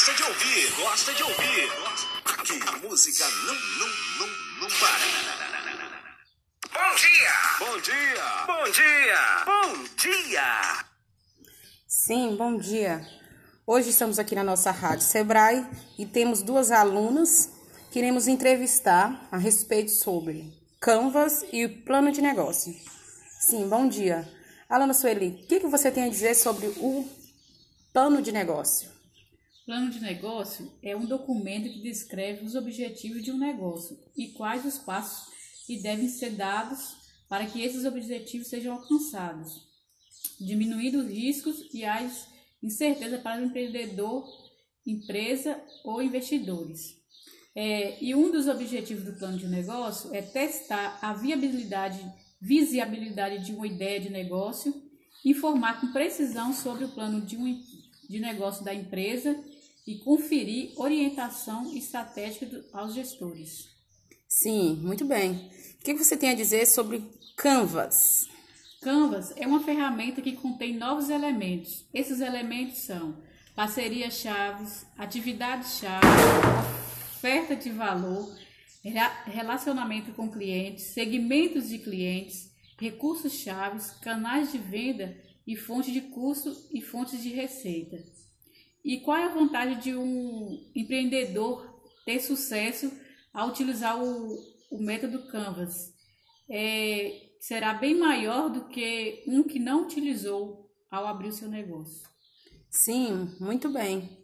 gosta de ouvir, gosta de ouvir. Aqui a música não, não, não, não para. Bom dia! Bom dia! Bom dia! Bom dia! Sim, bom dia. Hoje estamos aqui na nossa rádio Sebrae e temos duas alunas que iremos entrevistar a respeito sobre Canvas e o plano de negócio. Sim, bom dia. Alana Sueli, o que, que você tem a dizer sobre o plano de negócio? Plano de negócio é um documento que descreve os objetivos de um negócio e quais os passos que devem ser dados para que esses objetivos sejam alcançados, diminuindo os riscos e as incertezas para o empreendedor, empresa ou investidores. É, e um dos objetivos do plano de negócio é testar a viabilidade, visibilidade de uma ideia de negócio, informar com precisão sobre o plano de, um, de negócio da empresa e conferir orientação estratégica aos gestores. Sim, muito bem. O que você tem a dizer sobre Canvas? Canvas é uma ferramenta que contém novos elementos. Esses elementos são parcerias-chaves, atividades-chave, oferta de valor, relacionamento com clientes, segmentos de clientes, recursos chaves, canais de venda e fontes de custo e fontes de receita. E qual é a vantagem de um empreendedor ter sucesso ao utilizar o, o método Canvas? É, será bem maior do que um que não utilizou ao abrir o seu negócio. Sim, muito bem.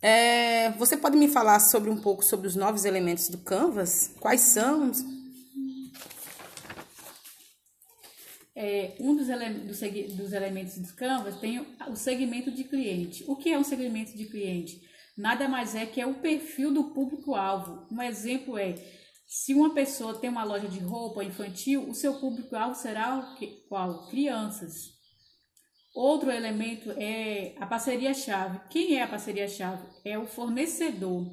É, você pode me falar sobre um pouco sobre os novos elementos do Canvas? Quais são? É, um dos, ele dos, dos, elementos do Canvas tem o segmento de cliente. O que é um segmento de cliente? Nada mais é que é o perfil do público-alvo. Um exemplo é, se uma pessoa tem uma loja de roupa infantil, o seu público-alvo será que, qual? Crianças. Outro elemento é a parceria-chave. Quem é a parceria-chave? É o fornecedor.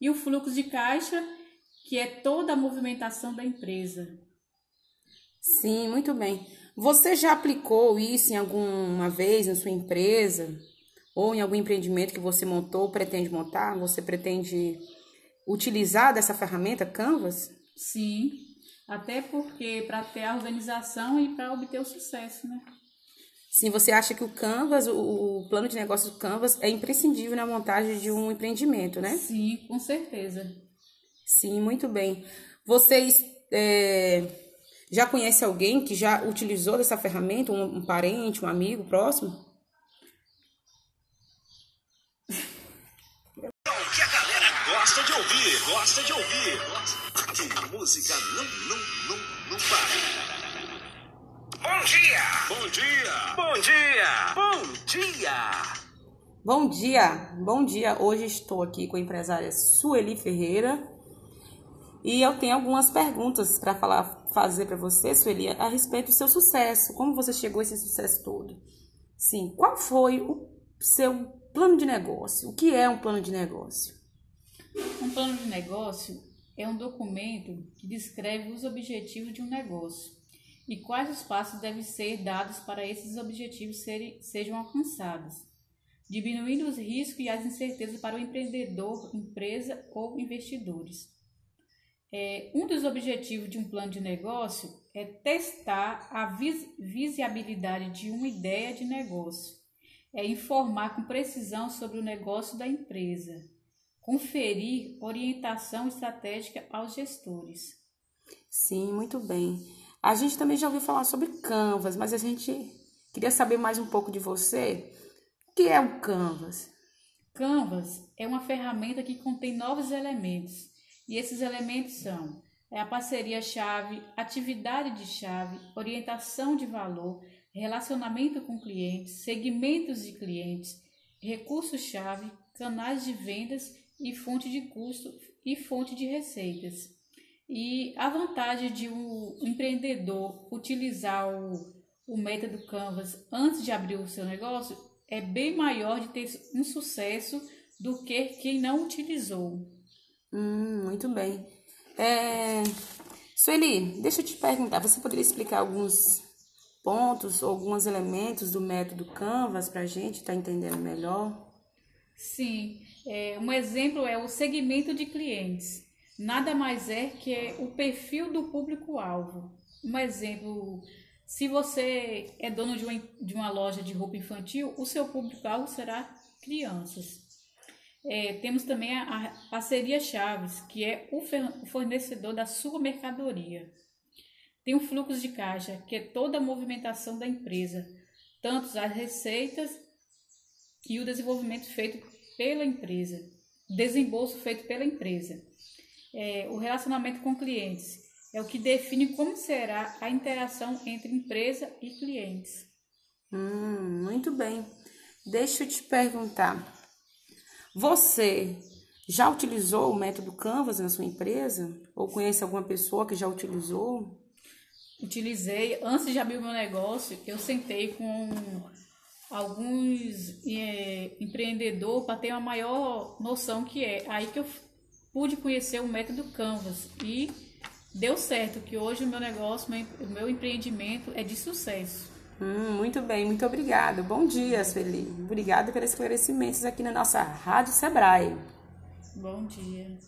E o fluxo de caixa, que é toda a movimentação da empresa. Sim, muito bem. Você já aplicou isso em alguma vez na sua empresa? Ou em algum empreendimento que você montou, ou pretende montar? Você pretende utilizar dessa ferramenta Canvas? Sim, até porque para ter a organização e para obter o sucesso, né? Sim, você acha que o Canvas, o, o plano de negócio do Canvas é imprescindível na montagem de um empreendimento, né? Sim, com certeza. Sim, muito bem. Vocês é, já conhecem alguém que já utilizou dessa ferramenta, um, um parente, um amigo próximo? que a galera gosta de ouvir, gosta de ouvir. Aqui, música não, não, não, não para. Bom dia! Bom dia! Bom dia! Bom dia! Bom dia! Bom dia! Hoje estou aqui com a empresária Sueli Ferreira e eu tenho algumas perguntas para falar, fazer para você, Sueli, a respeito do seu sucesso. Como você chegou a esse sucesso todo? Sim, qual foi o seu plano de negócio? O que é um plano de negócio? Um plano de negócio é um documento que descreve os objetivos de um negócio e quais os passos devem ser dados para esses objetivos serem, sejam alcançados, diminuindo os riscos e as incertezas para o empreendedor, empresa ou investidores. É, um dos objetivos de um plano de negócio é testar a vis visibilidade de uma ideia de negócio, é informar com precisão sobre o negócio da empresa, conferir orientação estratégica aos gestores. Sim, muito bem. A gente também já ouviu falar sobre Canvas, mas a gente queria saber mais um pouco de você. O que é o Canvas? Canvas é uma ferramenta que contém novos elementos, e esses elementos são é a parceria-chave, atividade de chave, orientação de valor, relacionamento com clientes, segmentos de clientes, recursos-chave, canais de vendas e fonte de custo e fonte de receitas. E a vantagem de um empreendedor utilizar o, o método Canvas antes de abrir o seu negócio é bem maior de ter um sucesso do que quem não utilizou. Hum, muito bem. É... Sueli, deixa eu te perguntar, você poderia explicar alguns pontos, alguns elementos do método Canvas para a gente estar tá entendendo melhor? Sim, é, um exemplo é o segmento de clientes. Nada mais é que o perfil do público-alvo. Um exemplo, se você é dono de uma, de uma loja de roupa infantil, o seu público-alvo será crianças. É, temos também a, a parceria Chaves, que é o fornecedor da sua mercadoria. Tem o fluxo de caixa, que é toda a movimentação da empresa, tanto as receitas e o desenvolvimento feito pela empresa, desembolso feito pela empresa. É, o relacionamento com clientes é o que define como será a interação entre empresa e clientes. Hum, muito bem. Deixa eu te perguntar. Você já utilizou o método Canvas na sua empresa? Ou conhece alguma pessoa que já utilizou? Utilizei. Antes de abrir o meu negócio, eu sentei com alguns é, empreendedores para ter uma maior noção que é. Aí que eu pude conhecer o método Canvas e deu certo, que hoje o meu negócio, o meu empreendimento é de sucesso. Hum, muito bem, muito obrigado. Bom dia, Sueli. Obrigada pelos esclarecimentos aqui na nossa Rádio Sebrae. Bom dia.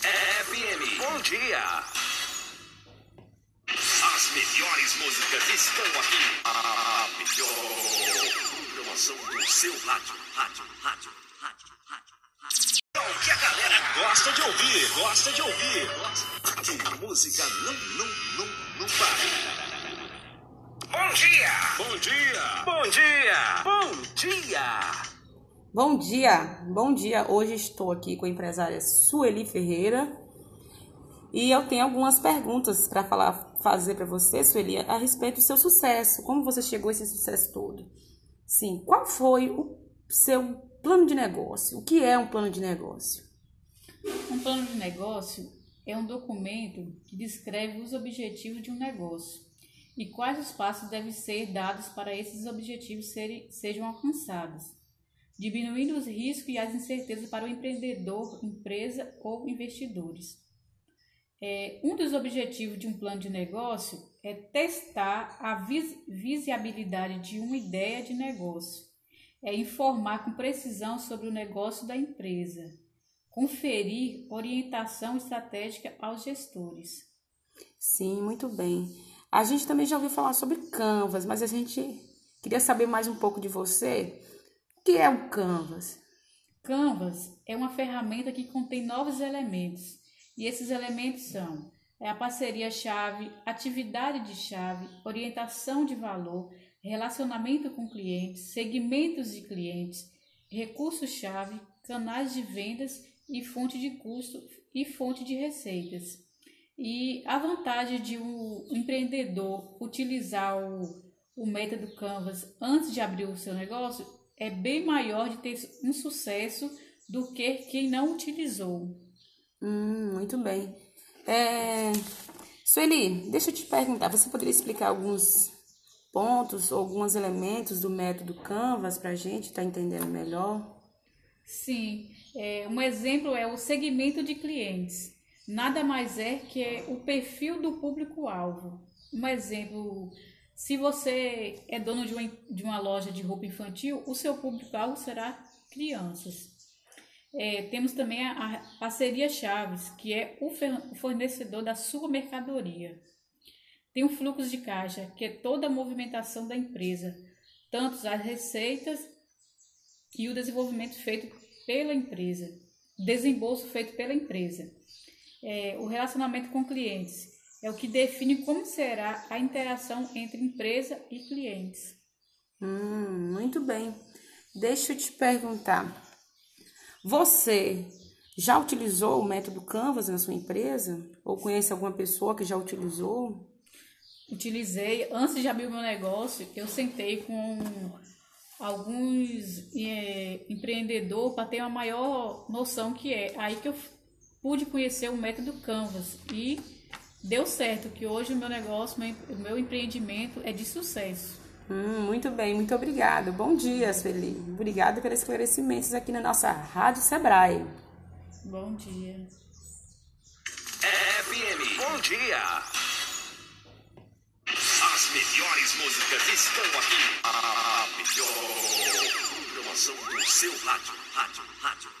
FM, bom dia. As melhores músicas estão aqui. A melhor programação do seu rádio. Rádio, rádio, rádio, rádio, rádio. É o que a galera gosta de ouvir, gosta de ouvir. Aqui, música não, não, não, não para. Bom dia! Bom dia! Bom dia! Bom dia! Bom dia! Bom dia! Hoje estou aqui com a empresária Sueli Ferreira e eu tenho algumas perguntas para falar, fazer para você, Sueli, a respeito do seu sucesso. Como você chegou a esse sucesso todo? Sim, qual foi o seu plano de negócio? O que é um plano de negócio? Um plano de negócio é um documento que descreve os objetivos de um negócio e quais os passos devem ser dados para esses objetivos serem, sejam alcançados, diminuindo os riscos e as incertezas para o empreendedor, empresa ou investidores. É, um dos objetivos de um plano de negócio é testar a vis visibilidade de uma ideia de negócio, é informar com precisão sobre o negócio da empresa, conferir orientação estratégica aos gestores. Sim, muito bem. A gente também já ouviu falar sobre Canvas, mas a gente queria saber mais um pouco de você. O que é o Canvas? Canvas é uma ferramenta que contém novos elementos e esses elementos são é a parceria-chave, atividade de chave, orientação de valor, relacionamento com clientes, segmentos de clientes, recursos-chave, canais de vendas e fonte de custo e fonte de receitas. E a vantagem de um empreendedor utilizar o, o método Canvas antes de abrir o seu negócio é bem maior de ter um sucesso do que quem não utilizou. Hum, muito bem. É... Sueli, deixa eu te perguntar, você poderia explicar alguns pontos, alguns elementos do método Canvas para a gente estar tá entendendo melhor? Sim, é, um exemplo é o segmento de clientes. Nada mais é que o perfil do público-alvo. Um exemplo, se você é dono de uma, de uma loja de roupa infantil, o seu público-alvo será crianças. É, temos também a, a parceria Chaves, que é o fornecedor da sua mercadoria. Tem o fluxo de caixa, que é toda a movimentação da empresa, tanto as receitas e o desenvolvimento feito pela empresa, desembolso feito pela empresa. É, o relacionamento com clientes é o que define como será a interação entre empresa e clientes. Hum, muito bem. Deixa eu te perguntar. Você já utilizou o método Canvas na sua empresa? Ou conhece alguma pessoa que já utilizou? Utilizei. Antes de abrir o meu negócio, eu sentei com alguns é, empreendedores para ter uma maior noção que é. Aí que eu pude conhecer o método Canvas e deu certo, que hoje o meu negócio, o meu empreendimento é de sucesso. Hum, muito bem, muito obrigado. Bom dia, Sueli. Obrigada pelos esclarecimentos aqui na nossa Rádio Sebrae. Bom dia. FM, bom dia. As melhores músicas estão aqui. A melhor emoção do seu rádio, rádio, rádio.